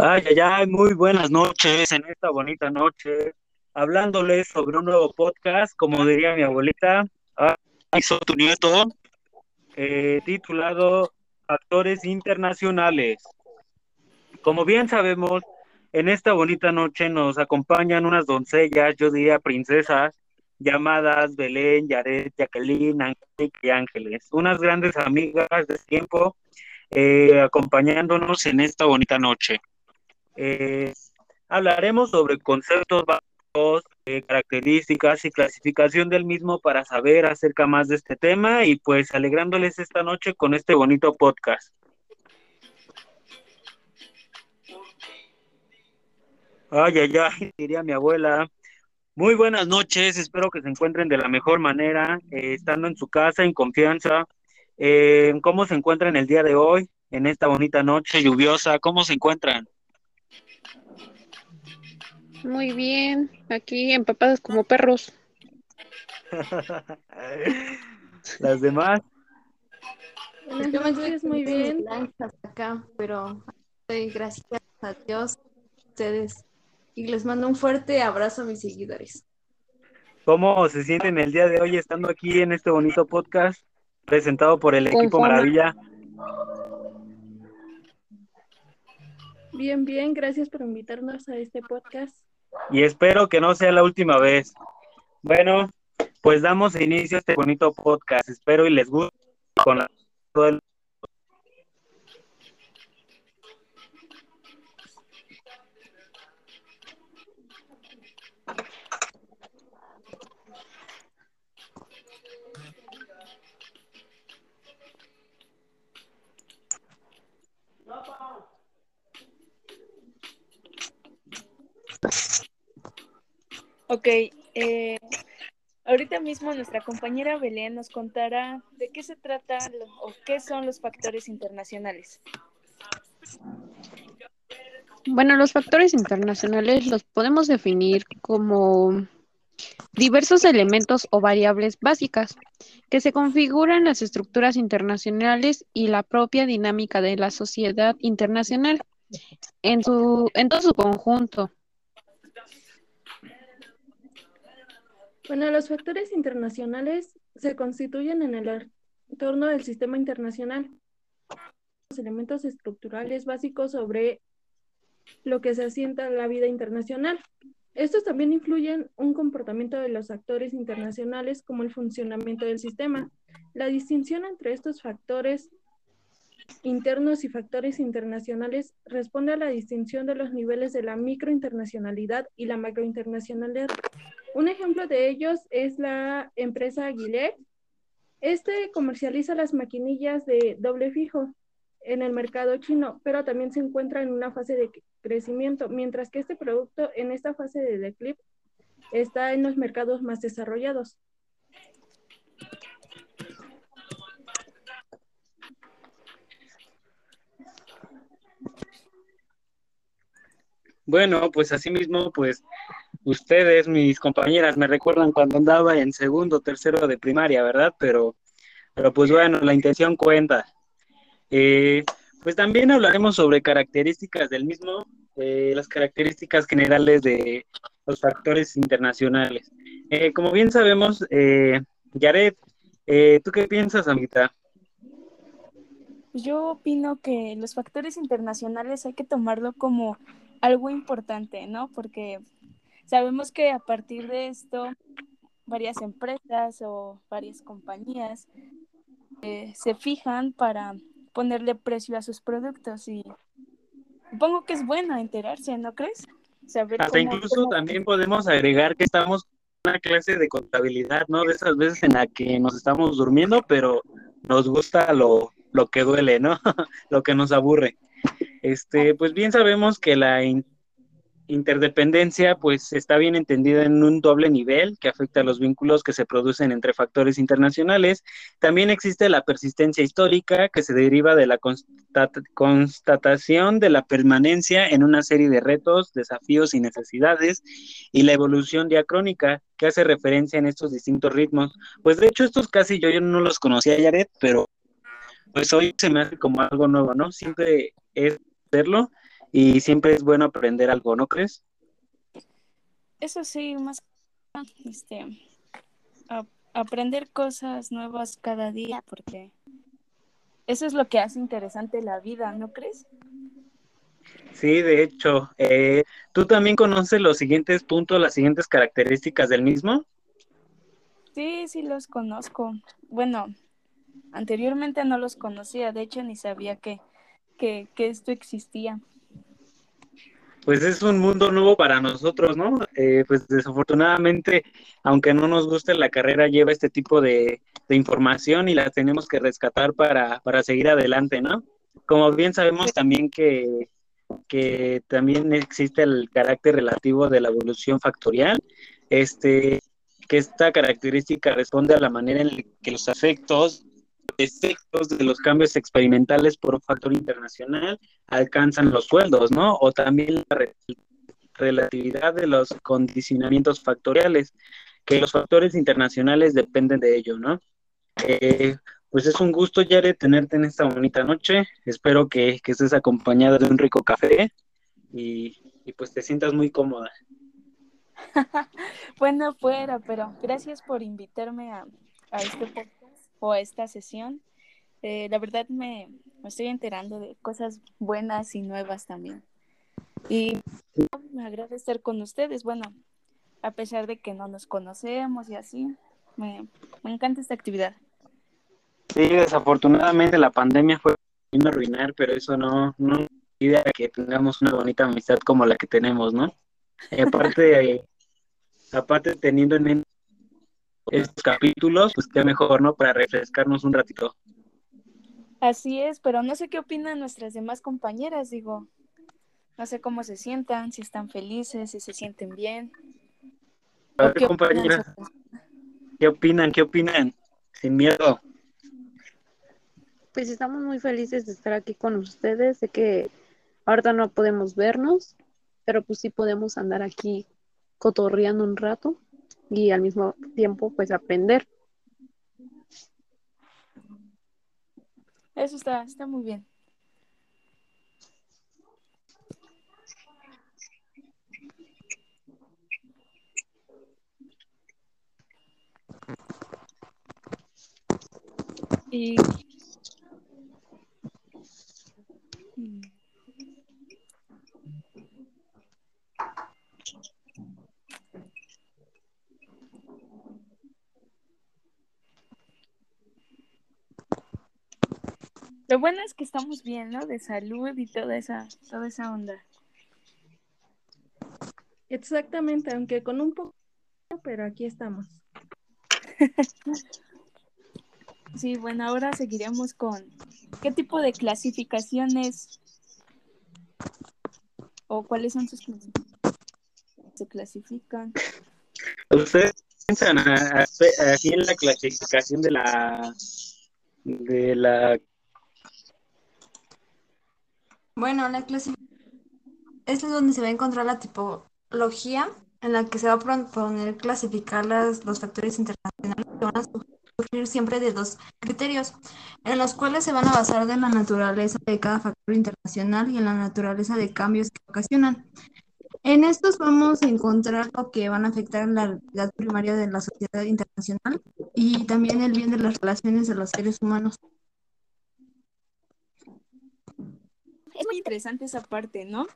Ay, ay, ay, muy buenas noches en esta bonita noche, hablándoles sobre un nuevo podcast, como diría mi abuelita, soy tu nieto, eh, titulado Actores Internacionales. Como bien sabemos, en esta bonita noche nos acompañan unas doncellas, yo diría princesas, llamadas Belén, Yaret, Jacqueline, Angélica y Ángeles, unas grandes amigas de tiempo eh, acompañándonos en esta bonita noche. Eh, hablaremos sobre conceptos básicos, eh, características y clasificación del mismo para saber acerca más de este tema y pues alegrándoles esta noche con este bonito podcast. Ay, ay, ay, diría mi abuela. Muy buenas noches, espero que se encuentren de la mejor manera, eh, estando en su casa, en confianza. ¿Cómo se encuentran el día de hoy, en esta bonita noche lluviosa? ¿Cómo se encuentran? Muy bien, aquí empapadas como perros. Las demás. Buenas noches, muy bien. acá, pero gracias a Dios ustedes y les mando un fuerte abrazo a mis seguidores. ¿Cómo se sienten el día de hoy estando aquí en este bonito podcast presentado por el equipo Maravilla? Bien, bien, gracias por invitarnos a este podcast y espero que no sea la última vez. Bueno, pues damos inicio a este bonito podcast. Espero y les guste con la, Ok, eh, ahorita mismo nuestra compañera Belén nos contará de qué se trata o qué son los factores internacionales. Bueno, los factores internacionales los podemos definir como diversos elementos o variables básicas que se configuran las estructuras internacionales y la propia dinámica de la sociedad internacional en, su, en todo su conjunto, Bueno, los factores internacionales se constituyen en el entorno del sistema internacional. Los elementos estructurales básicos sobre lo que se asienta la vida internacional. Estos también influyen un comportamiento de los actores internacionales como el funcionamiento del sistema. La distinción entre estos factores internos y factores internacionales responde a la distinción de los niveles de la microinternacionalidad y la macrointernacionalidad. Un ejemplo de ellos es la empresa Aguilera. Este comercializa las maquinillas de doble fijo en el mercado chino, pero también se encuentra en una fase de crecimiento, mientras que este producto en esta fase de declive está en los mercados más desarrollados. Bueno, pues así mismo, pues ustedes, mis compañeras, me recuerdan cuando andaba en segundo, tercero de primaria, ¿verdad? Pero, pero pues bueno, la intención cuenta. Eh, pues también hablaremos sobre características del mismo, eh, las características generales de los factores internacionales. Eh, como bien sabemos, eh, Yaret, ¿tú qué piensas, amita? Yo opino que los factores internacionales hay que tomarlo como algo importante, ¿no? Porque sabemos que a partir de esto varias empresas o varias compañías eh, se fijan para ponerle precio a sus productos y supongo que es bueno enterarse, ¿no crees? Hasta incluso también podemos agregar que estamos en una clase de contabilidad, ¿no? De esas veces en la que nos estamos durmiendo, pero nos gusta lo, lo que duele, ¿no? lo que nos aburre. Este, pues bien sabemos que la interdependencia pues está bien entendida en un doble nivel que afecta a los vínculos que se producen entre factores internacionales. También existe la persistencia histórica que se deriva de la constatación de la permanencia en una serie de retos, desafíos y necesidades y la evolución diacrónica que hace referencia en estos distintos ritmos. Pues de hecho estos casi yo, yo no los conocía, Yaret, pero pues hoy se me hace como algo nuevo, ¿no? Siempre es verlo y siempre es bueno aprender algo, ¿no crees? Eso sí, más este, aprender cosas nuevas cada día, porque eso es lo que hace interesante la vida, ¿no crees? Sí, de hecho, eh, ¿tú también conoces los siguientes puntos, las siguientes características del mismo? Sí, sí los conozco. Bueno, anteriormente no los conocía, de hecho ni sabía que, que, que esto existía pues es un mundo nuevo para nosotros, ¿no? Eh, pues desafortunadamente, aunque no nos guste la carrera, lleva este tipo de, información y la tenemos que rescatar para, para, seguir adelante, ¿no? Como bien sabemos también que, que también existe el carácter relativo de la evolución factorial, este, que esta característica responde a la manera en que los efectos efectos de los cambios experimentales por un factor internacional alcanzan los sueldos, ¿no? O también la relatividad de los condicionamientos factoriales, que los factores internacionales dependen de ello, ¿no? Eh, pues es un gusto, Yare, tenerte en esta bonita noche. Espero que, estés acompañada de un rico café y, pues te sientas muy cómoda. bueno, fuera, pero gracias por invitarme a, a este podcast o esta sesión. Eh, la verdad me, estoy enterando de cosas buenas y nuevas también. Y me agrada estar con ustedes. Bueno, a pesar de que no nos conocemos y así, me, encanta esta actividad. Sí, desafortunadamente la pandemia fue a arruinar, pero eso no, no idea que tengamos una bonita amistad como la que tenemos, ¿no? aparte, aparte teniendo en mente estos capítulos, pues qué mejor, ¿no? Para refrescarnos un ratito. Así es, pero no sé qué opinan nuestras demás compañeras, digo. No sé cómo se sientan, si están felices, si se sienten bien. qué compañeras, ¿qué opinan? ¿Qué opinan? Sin miedo. Pues estamos muy felices de estar aquí con ustedes. Sé que ahorita no podemos vernos, pero pues sí podemos andar aquí cotorreando un rato y al mismo tiempo pues aprender. Eso está, está muy bien. Y Lo bueno es que estamos bien, ¿no? De salud y toda esa, toda esa onda. Exactamente, aunque con un poco, pero aquí estamos. sí, bueno, ahora seguiremos con qué tipo de clasificaciones o cuáles son sus clasificaciones. Se clasifican. ¿Ustedes piensan aquí en la clasificación de la de la bueno, la clasificación. Es donde se va a encontrar la tipología en la que se va a proponer clasificar las, los factores internacionales que van a surgir siempre de dos criterios, en los cuales se van a basar de la naturaleza de cada factor internacional y en la naturaleza de cambios que ocasionan. En estos vamos a encontrar lo que van a afectar la realidad primaria de la sociedad internacional y también el bien de las relaciones de los seres humanos. Es muy interesante esa parte, ¿no?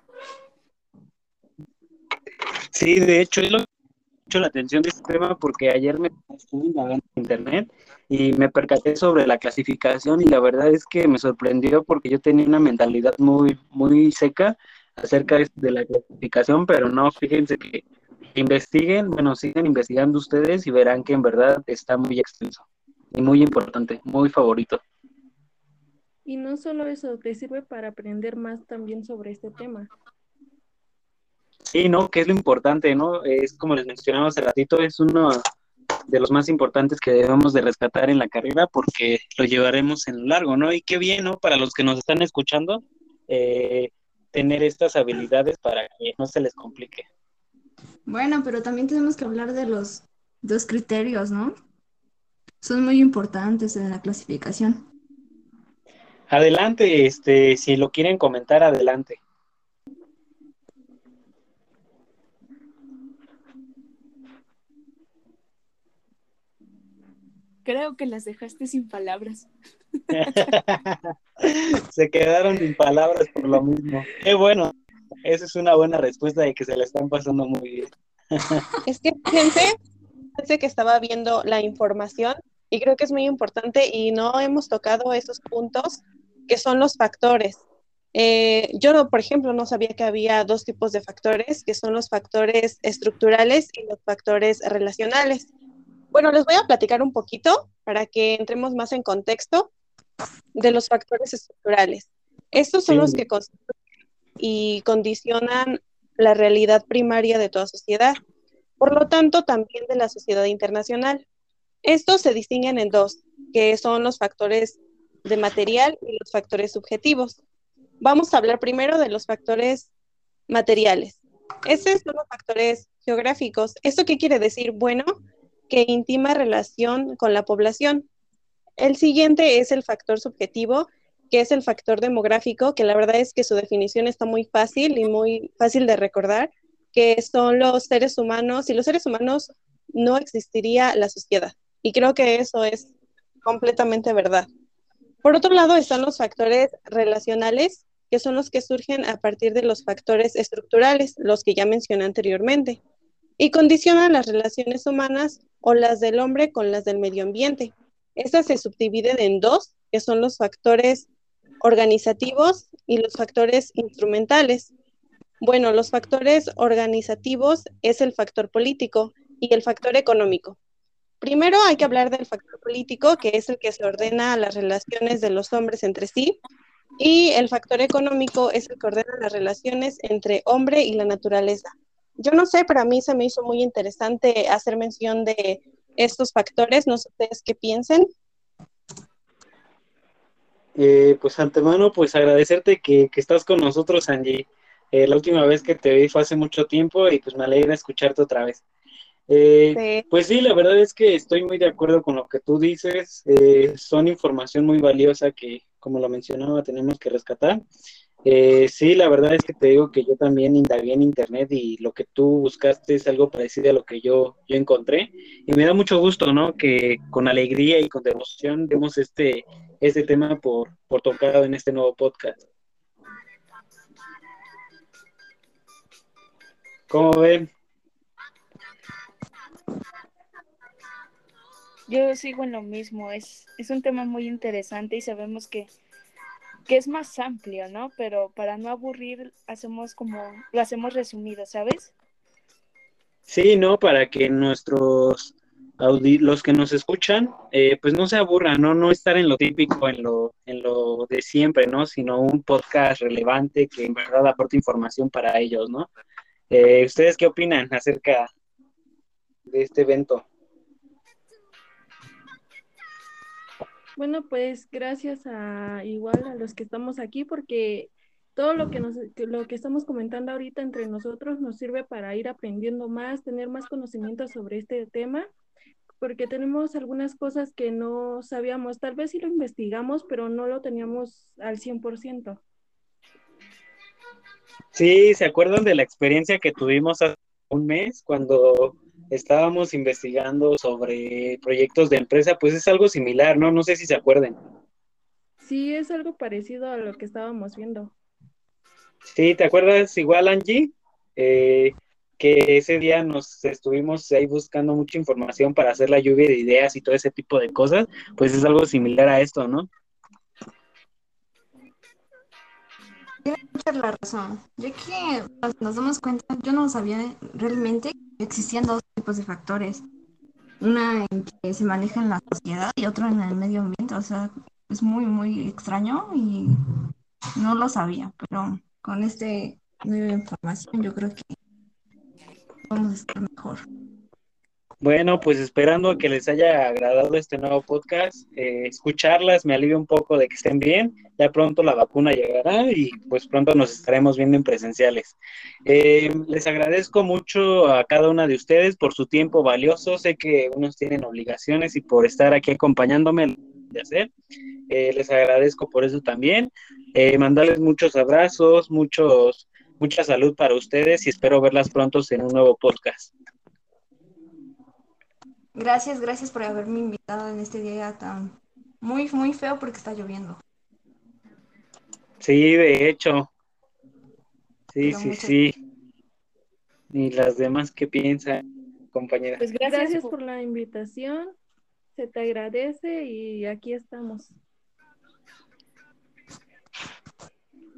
Sí, de hecho, es lo que me hecho la atención de este tema porque ayer me estuve en internet y me percaté sobre la clasificación y la verdad es que me sorprendió porque yo tenía una mentalidad muy, muy seca acerca de la clasificación, pero no, fíjense que investiguen, bueno, sigan investigando ustedes y verán que en verdad está muy extenso y muy importante, muy favorito. Y no solo eso, te sirve para aprender más también sobre este tema. Sí, ¿no? Que es lo importante, ¿no? Es como les mencionaba hace ratito, es uno de los más importantes que debemos de rescatar en la carrera porque lo llevaremos en lo largo, ¿no? Y qué bien, ¿no? Para los que nos están escuchando, eh, tener estas habilidades para que no se les complique. Bueno, pero también tenemos que hablar de los dos criterios, ¿no? Son muy importantes en la clasificación. Adelante, este, si lo quieren comentar, adelante. Creo que las dejaste sin palabras. se quedaron sin palabras por lo mismo. Qué bueno. Esa es una buena respuesta de que se la están pasando muy bien. es que pensé, pensé que estaba viendo la información y creo que es muy importante y no hemos tocado esos puntos que son los factores. Eh, yo, por ejemplo, no sabía que había dos tipos de factores, que son los factores estructurales y los factores relacionales. Bueno, les voy a platicar un poquito para que entremos más en contexto de los factores estructurales. Estos son los que y condicionan la realidad primaria de toda sociedad, por lo tanto también de la sociedad internacional. Estos se distinguen en dos, que son los factores de material y los factores subjetivos. Vamos a hablar primero de los factores materiales. Estos son los factores geográficos. ¿Esto qué quiere decir? Bueno, que íntima relación con la población. El siguiente es el factor subjetivo, que es el factor demográfico, que la verdad es que su definición está muy fácil y muy fácil de recordar, que son los seres humanos. y los seres humanos no existiría la sociedad. Y creo que eso es completamente verdad. Por otro lado están los factores relacionales, que son los que surgen a partir de los factores estructurales, los que ya mencioné anteriormente, y condicionan las relaciones humanas o las del hombre con las del medio ambiente. Estas se subdividen en dos, que son los factores organizativos y los factores instrumentales. Bueno, los factores organizativos es el factor político y el factor económico. Primero hay que hablar del factor político, que es el que se ordena las relaciones de los hombres entre sí, y el factor económico es el que ordena las relaciones entre hombre y la naturaleza. Yo no sé, pero a mí se me hizo muy interesante hacer mención de estos factores. No sé ustedes qué piensen. Eh, pues antemano, pues agradecerte que, estás con nosotros, Angie. Eh, la última vez que te vi fue hace mucho tiempo y pues me alegra escucharte otra vez. Eh, pues sí, la verdad es que estoy muy de acuerdo con lo que tú dices. Eh, son información muy valiosa que, como lo mencionaba, tenemos que rescatar. Eh, sí, la verdad es que te digo que yo también indagué en internet y lo que tú buscaste es algo parecido a lo que yo, yo encontré. Y me da mucho gusto, ¿no? Que con alegría y con devoción demos este, este tema por, por tocado en este nuevo podcast. ¿Cómo ven? Yo sigo en lo mismo, es, es un tema muy interesante y sabemos que, que es más amplio, ¿no? Pero para no aburrir, hacemos como, lo hacemos resumido, ¿sabes? Sí, ¿no? Para que nuestros los que nos escuchan, eh, pues no se aburran, ¿no? No estar en lo típico, en lo, en lo de siempre, ¿no? Sino un podcast relevante que en verdad aporte información para ellos, ¿no? Eh, ¿Ustedes qué opinan acerca de este evento? Bueno, pues gracias a igual a los que estamos aquí porque todo lo que nos lo que estamos comentando ahorita entre nosotros nos sirve para ir aprendiendo más, tener más conocimiento sobre este tema, porque tenemos algunas cosas que no sabíamos, tal vez sí lo investigamos, pero no lo teníamos al 100%. Sí, ¿se acuerdan de la experiencia que tuvimos hace un mes cuando estábamos investigando sobre proyectos de empresa, pues es algo similar, ¿no? No sé si se acuerden. Sí, es algo parecido a lo que estábamos viendo. Sí, ¿te acuerdas igual, Angie? Eh, que ese día nos estuvimos ahí buscando mucha información para hacer la lluvia de ideas y todo ese tipo de cosas, pues es algo similar a esto, ¿no? Tiene mucha la razón, ya que nos damos cuenta, yo no sabía realmente que existían dos tipos de factores, una en que se maneja en la sociedad y otro en el medio ambiente, o sea, es muy, muy extraño y no lo sabía, pero con este nueva información yo creo que vamos a estar mejor. Bueno, pues esperando que les haya agradado este nuevo podcast, eh, escucharlas me alivia un poco de que estén bien, ya pronto la vacuna llegará y pues pronto nos estaremos viendo en presenciales. Eh, les agradezco mucho a cada una de ustedes por su tiempo valioso, sé que unos tienen obligaciones y por estar aquí acompañándome de hacer, eh, les agradezco por eso también, mandarles muchos abrazos, muchos, mucha salud para ustedes y espero verlas pronto en un nuevo podcast. Gracias, gracias por haberme invitado en este día tan muy, muy feo porque está lloviendo. Sí, de hecho. Sí, Pero sí, muchas- sí. ¿Y las demás qué piensan, compañera? Pues gracias, Gracias por- por la invitación. Se te agradece y aquí estamos.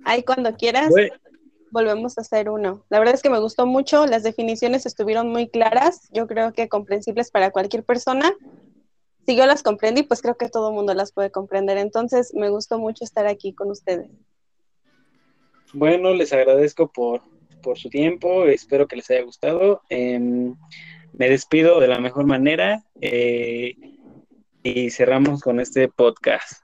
Ahí cuando quieras, Bue- volvemos a hacer uno. La verdad es que me gustó mucho, las definiciones estuvieron muy claras, yo creo que comprensibles para cualquier persona. Si yo las comprendí, pues creo que todo el mundo las puede comprender. Entonces, me gustó mucho estar aquí con ustedes. Bueno, les agradezco por, por su tiempo, espero que les haya gustado. Em, me despido de la mejor manera eh, y cerramos con este podcast.